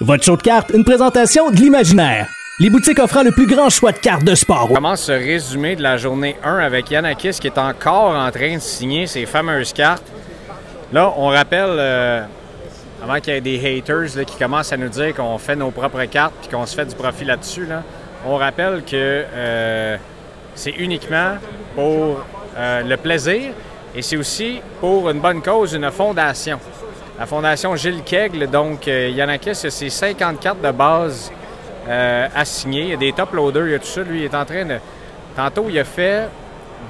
Votre show de cartes, une présentation de l'imaginaire. Les boutiques offrant le plus grand choix de cartes de sport. On commence ce résumé de la journée 1 avec Yanakis qui est encore en train de signer ses fameuses cartes. Là, on rappelle, euh, avant qu'il y ait des haters qui commencent à nous dire qu'on fait nos propres cartes puis qu'on se fait du profit là-dessus, là, on rappelle que euh, c'est uniquement pour euh, le plaisir et c'est aussi pour une bonne cause, une fondation. La fondation Gilles Kegle, donc euh, Yanakis, 50 cartes de base euh, à signer. Il y a des top loaders, il y a tout ça. Lui, il est en train de. Tantôt, il a fait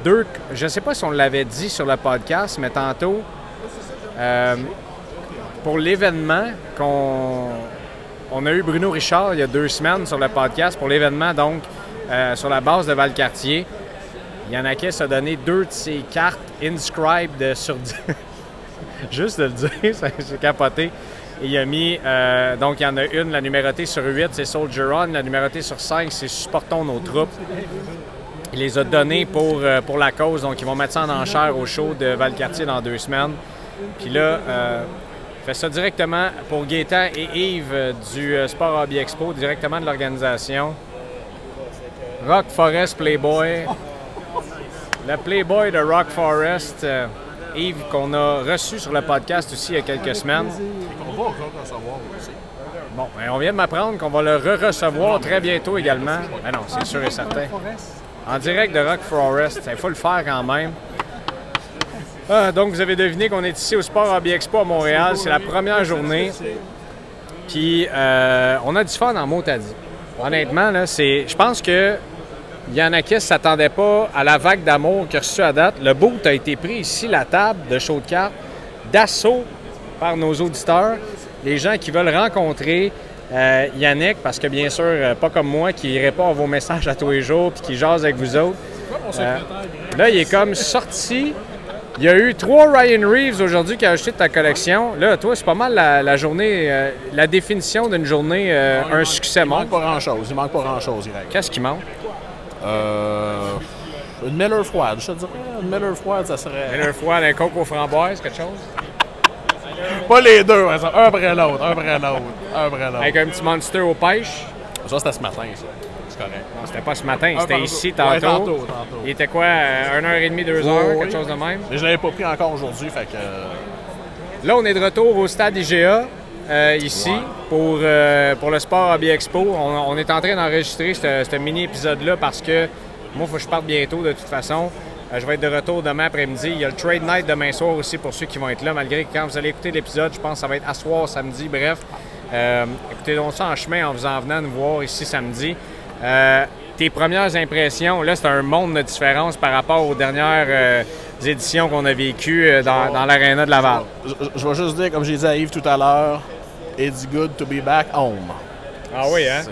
deux. Je ne sais pas si on l'avait dit sur le podcast, mais tantôt, euh, pour l'événement qu'on. On a eu Bruno Richard il y a deux semaines sur le podcast pour l'événement, donc sur la base de Valcartier. Yanakis a donné deux de ses cartes inscribed sur Juste de le dire, ça- j'ai capoté. Il a mis, euh, donc il y en a une, la numérotée sur 8, c'est Soldier On, la numérotée sur 5, c'est Supportons nos troupes. Il les a données pour, euh, pour la cause, donc ils vont mettre ça en enchère au show de Valcartier dans deux semaines. Puis là, euh, fait ça directement pour Gaétan et Yves euh, du Sport Hobby Expo, directement de l'organisation. Rock Forest Playboy. Le Playboy de Rock Forest, Yves, qu'on a reçu sur le podcast aussi il y a quelques semaines. On va encore recevoir aussi. Bon, ben, on vient de m'apprendre qu'on va le re-recevoir très bientôt également. Ben non, c'est sûr et certain. En direct de Rock Forest, il faut le faire quand même. Ah, donc, vous avez deviné qu'on est ici au Sport Hobby Expo à Montréal. C'est la première journée. Puis, euh, on a du fun en Motadi. Honnêtement, là, c'est, je pense que Yanakis ne s'attendait pas à la vague d'amour qu'il a reçue à date. Le boot a été pris ici, la table de show de cartes, d'assaut par nos auditeurs, les gens qui veulent rencontrer euh, Yannick, parce que bien sûr, euh, pas comme moi qui répond à vos messages à tous les jours puis qui jase avec vous autres. Euh, là, il est comme sorti. Il y a eu trois Ryan Reeves aujourd'hui qui a acheté de ta collection. Là, toi, c'est pas mal la, la journée, la définition d'une journée, un succès Il manque pas grand-chose. Il manque pas grand-chose, Greg. Qu'est-ce qui manque? Euh, une Miller froide, je te dirais. Une Miller froide, ça serait... Une fois, un coke aux framboises, quelque chose? Pas les deux, hein, ça. un après l'autre, un après l'autre, un après l'autre. Avec un petit monster aux pêches? Ça, c'était ce matin, ça. C'est correct. Non, c'était pas ce matin, c'était ici Ouais, tantôt. tantôt, tantôt. Il était quoi, euh, 1h30, 2h, Oui, quelque oui. chose de même? Mais je l'avais pas pris encore aujourd'hui, fait que... euh, Là, on est de retour au stade IGA, euh, ici, pour, euh, pour le Sport Hobby Expo. On, est en train d'enregistrer ce mini-épisode-là parce que moi, il faut que je parte bientôt de toute façon. Euh, je vais être de retour demain après-midi. Il y a le Trade Night demain soir aussi pour ceux qui vont être là, malgré que quand vous allez écouter l'épisode, je pense que ça va être à soir, samedi, bref. Écoutez donc ça en chemin en vous en venant nous voir ici samedi. Tes premières impressions, là, c'est un monde de différence par rapport aux dernières éditions qu'on a vécues dans, dans l'aréna de Laval. je, je vais juste dire, comme j'ai dit à Yves tout à l'heure, it's good to be back home. Ah oui, hein? C'est...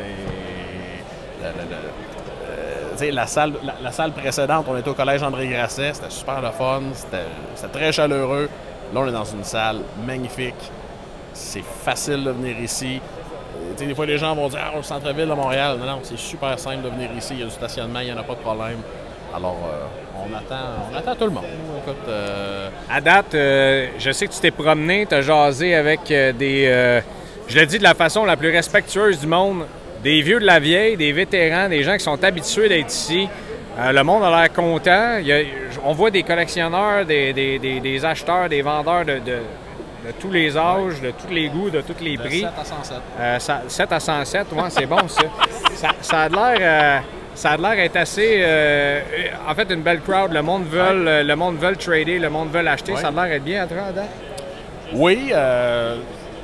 euh, la, salle, la, la salle précédente, on était au collège André Grasset, c'était super le fun, c'était, très chaleureux. Là, on est dans une salle magnifique. C'est facile de venir ici. Euh, des fois, les gens vont dire Ah, au centre-ville de Montréal. Non, non, c'est super simple de venir ici. Il y a du stationnement, il n'y en a pas de problème. Alors, euh, on, attend, on attend tout le monde. Écoute, euh, À date, euh, je sais que tu t'es promené, tu as jasé avec des. je le dis de la façon la plus respectueuse du monde, des vieux de la vieille, des vétérans, des gens qui sont habitués d'être ici. Euh, le monde a l'air content. Il y a- on voit des collectionneurs, des, des- des- des acheteurs, des vendeurs de, de- de tous les âges, de tous les goûts, de tous les de prix. 7 à 107. Euh, ça- 7 à 107, ouais, c'est bon ça. ça. ça a de l'air. euh, ça a l'air être assez. euh, en fait, une belle crowd. Le monde veut, le monde veut trader, le monde veut acheter. Ouais. Ça a l'air être bien à toi, à date. Oui, euh,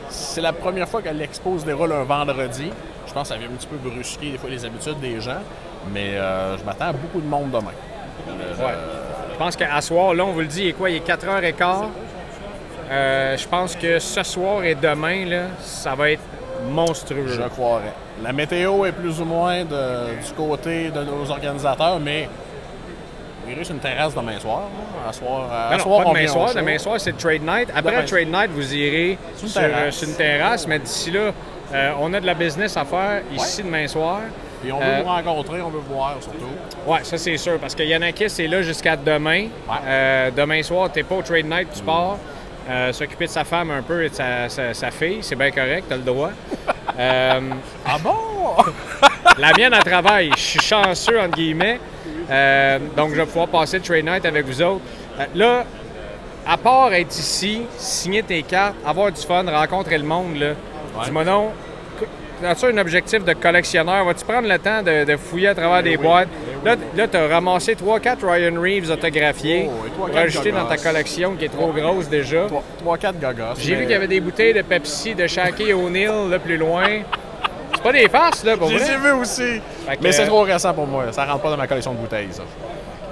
c'est la première fois que l'expo se déroule un vendredi. Je pense que ça vient un petit peu brusquer des fois les habitudes des gens, mais euh, je m'attends à beaucoup de monde demain. Ouais. Je pense qu'à soir, là, on vous le dit, il est quoi? Il est 4h15. Euh, je pense que ce soir et demain, là, ça va être monstrueux. Je croirais. La météo est plus ou moins de- du côté de nos organisateurs, mais il reste une terrasse demain soir. là. À soir, à non, soir, pas demain soir. Demain soir, c'est Trade Night. Après Demain. Trade Night, vous irez sur, terrasse. euh, sur une terrasse, mais d'ici là, euh, on a de la business à faire ici demain soir. Puis on veut Euh, vous rencontrer, on veut vous voir surtout. Oui, ça c'est sûr, parce que Yanakis est là jusqu'à demain. Euh, demain soir, t'es pas au Trade Night, tu pars. Euh, S'occuper de sa femme un peu et de sa, sa- sa fille, c'est bien correct, t'as le droit. Euh, Ah bon? la mienne, elle travaille. Je suis chanceux, entre guillemets. Euh, donc, je vais pouvoir passer le trade night avec vous autres. Euh, là, à part être ici, signer tes cartes, avoir du fun, rencontrer le monde, là, dis-moi non, as-tu un objectif de collectionneur? Vas-tu prendre le temps de, de fouiller à travers des oui, boîtes? Ben Là, tu as ramassé 3-4 Ryan Reeves autographiés, Oh, dans ta collection qui est trop grosse déjà. 3-4 gogos. J'ai vu qu'il y avait des bouteilles de Pepsi de Shaquille O'Neal là plus loin. C'est pas des farces, là, pour Je les vrai. ai vus aussi. Fait que, Mais c'est euh, trop récent pour moi. Ça rentre pas dans ma collection de bouteilles, ça.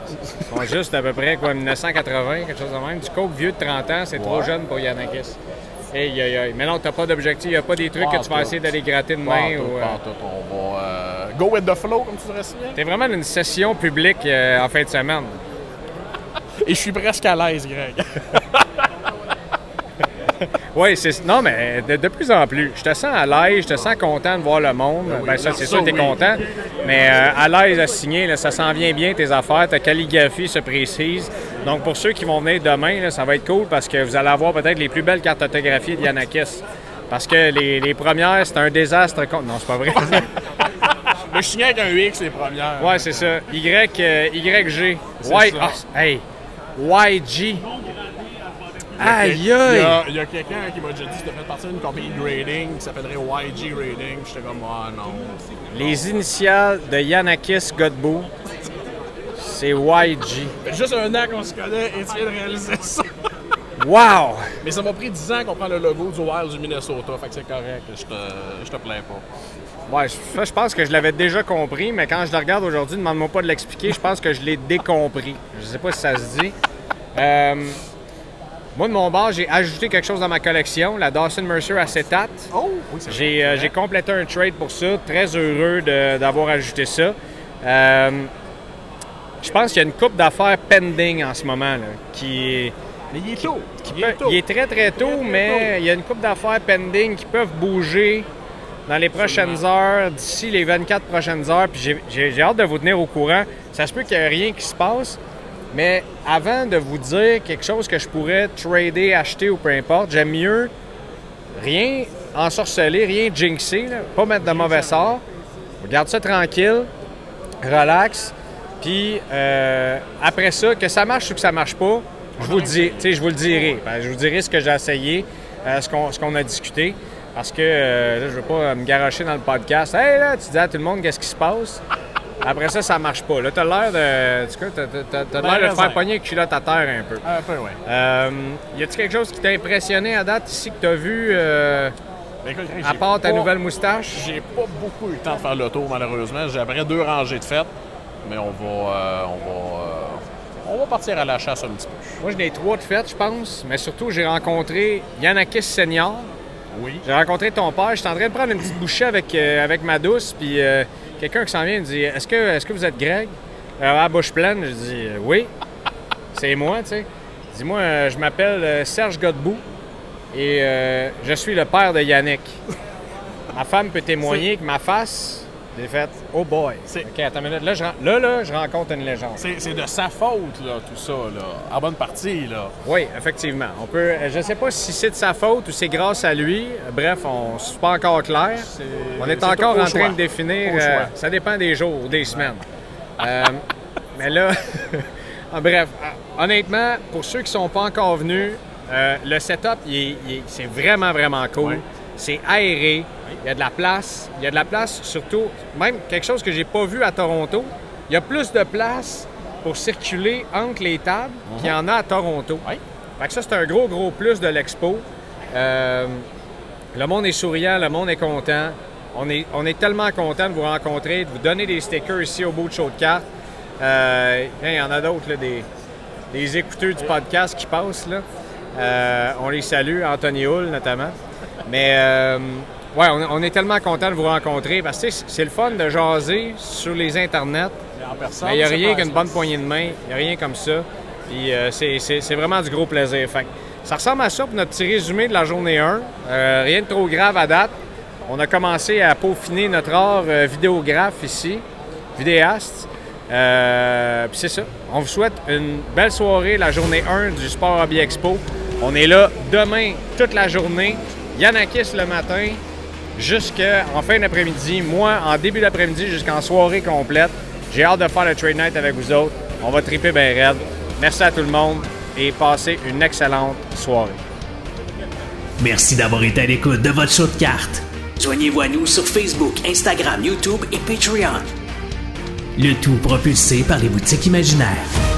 Ils sont juste à peu près quoi, 1980, quelque chose de même. Du coke vieux de 30 ans, c'est trop jeune pour Yanakis. Hey, aïe, aïe. Mais non, t'as pas d'objectif, y a pas des trucs Pas que tu vas essayer d'aller gratter de main. ou, euh, go with the flow, comme tu dirais si bien. T'es vraiment une session publique euh, en fin de semaine. Et je suis presque à l'aise, Greg. Oui, c'est. Non, mais de, de plus en plus. Je te sens à l'aise, je te sens content de voir le monde. Ben, ça, c'est ça, sûr que t'es oui. content. Mais euh, à l'aise à signer, là, ça s'en vient bien tes affaires. Ta calligraphie se précise. Donc, pour ceux qui vont venir demain, là, ça va être cool parce que vous allez avoir peut-être les plus belles cartes autographiées de Yanakis. Parce que les, les premières, c'était un désastre. Non, c'est pas vrai. Moi, je signais avec un X les premières. ouais, c'est ça. Y, euh, YG. C'est Y, ça. ah, hey. YG. Aïe, Il y aïe. a, il y a quelqu'un qui m'a déjà dit que fait partie d'une compagnie de grading qui s'appellerait YG Grading. Puis J'étais comme, ah non. Les initiales de Yanakis Godbout, c'est YG. Juste un an qu'on se connaît et tu viens de réaliser ça. Wow! Mais ça m'a pris 10 ans qu'on prend le logo du Wild du Minnesota. Fait que c'est correct. Je te, je te plains pas. Ouais, ça, je pense que je l'avais déjà compris, mais quand je le regarde aujourd'hui, demande-moi pas de l'expliquer, je pense que je l'ai décompris. Je sais pas si ça se dit. Euh, moi, de mon bord, j'ai ajouté quelque chose dans ma collection, la Dawson Mercer acétate. Oh! Oui, c'est J'ai euh, j'ai complété un trade pour ça. Très heureux de- d'avoir ajouté ça. Euh, je pense qu'il y a une coupe d'affaires pending en ce moment là, qui est. Mais il est tôt. Il est, il est très très tôt, mais il y a une couple d'affaires pending qui peuvent bouger dans les prochaines heures, d'ici les 24 prochaines heures. Puis j'ai- hâte de vous tenir au courant. Ça se peut qu'il n'y ait rien qui se passe, mais avant de vous dire quelque chose que je pourrais trader, acheter ou peu importe, j'aime mieux rien ensorceler, rien jinxer, là, pas mettre de mauvais sort. Garde ça tranquille, relax. Puis euh, après ça, que ça marche ou que ça marche pas, je vous le dis, tu sais, je vous le dirai. Ben, je vous dirai ce que j'ai essayé, euh, ce qu'on ce qu'on a discuté. Parce que euh, là, je veux pas euh, me garocher dans le podcast. Hey là, tu dis à tout le monde qu'est-ce qui se passe. Après ça, ça marche pas. Là, t'as l'air de. T'as Ben, l'air de raisin. faire pogner avec culotte à terre un peu. Un peu, oui. Euh, y a-t-il quelque chose qui t'a impressionné à date ici que t'as vu, euh, écoute, Greg, à part ta pas- nouvelle moustache? J'ai pas beaucoup eu le temps de faire le tour, malheureusement. J'ai après deux rangées de fêtes. Mais on va, euh, on va, on va partir à la chasse un petit peu. Moi, j'en ai trois de faites, je pense. Mais surtout, j'ai rencontré Yanakis Senior. Oui. J'ai rencontré ton père. J'étais en train de prendre une petite bouchée avec, euh, avec ma douce. Puis euh, quelqu'un qui s'en vient me dit Est-ce que, est que vous êtes Greg? Alors, à bouche pleine, je dis euh, Oui. C'est moi, tu sais. Dis-moi, euh, je m'appelle euh, Serge Godbout et euh, je suis le père de Yannick. ma femme peut témoigner que ma face, j'ai fait Oh boy. OK, attends une minute. Là, je, là, là, je rencontre une légende. C'est de sa faute, là, tout ça, là. En bonne partie, là. Oui, effectivement. On peut. Je ne sais pas si c'est de sa faute ou c'est grâce à lui. Bref, on ne pas encore clair. On est encore en choix. train de définir. Euh, ça dépend des jours ou des semaines. Euh, mais là, bref, euh, honnêtement, pour ceux qui ne sont pas encore venus, euh, le setup, c'est vraiment, vraiment cool. Ouais. C'est aéré. Il y a de la place. Il y a de la place, surtout, même quelque chose que j'ai pas vu à Toronto. Il y a plus de place pour circuler entre les tables qu'il y en a à Toronto. Oui. Fait que ça, c'est un gros, gros plus de l'expo. Euh, le monde est souriant, le monde est content. On est, on est tellement content de vous rencontrer, de vous donner des stickers ici au bout de show de cartes. Euh, il y en a d'autres, des écouteurs du podcast qui passent. Là. Euh, on les salue, Anthony Hull notamment. Mais euh, ouais, on, on est tellement content de vous rencontrer parce que c'est le fun de jaser sur les internets. En personne. Mais il n'y a rien qu'une bonne poignée de main. Il n'y a rien comme ça. Puis euh, c'est- vraiment du gros plaisir. Fait ça ressemble à ça pour notre petit résumé de la journée 1. Euh, rien de trop grave à date. On a commencé à peaufiner notre art vidéographe ici, vidéaste. Euh, Puis c'est ça. On vous souhaite une belle soirée, la journée 1 du Sport Hobby Expo. On est là demain toute la journée. Yanakis le matin. jusqu'en fin d'après-midi, moi en début d'après-midi jusqu'en soirée complète. J'ai hâte de faire le trade night avec vous autres. On va triper bien raide. Merci à tout le monde et passez une excellente soirée. Merci d'avoir été à l'écoute de votre show de cartes. Joignez-vous à nous sur Facebook, Instagram, YouTube et Patreon. Le tout propulsé par les boutiques imaginaires.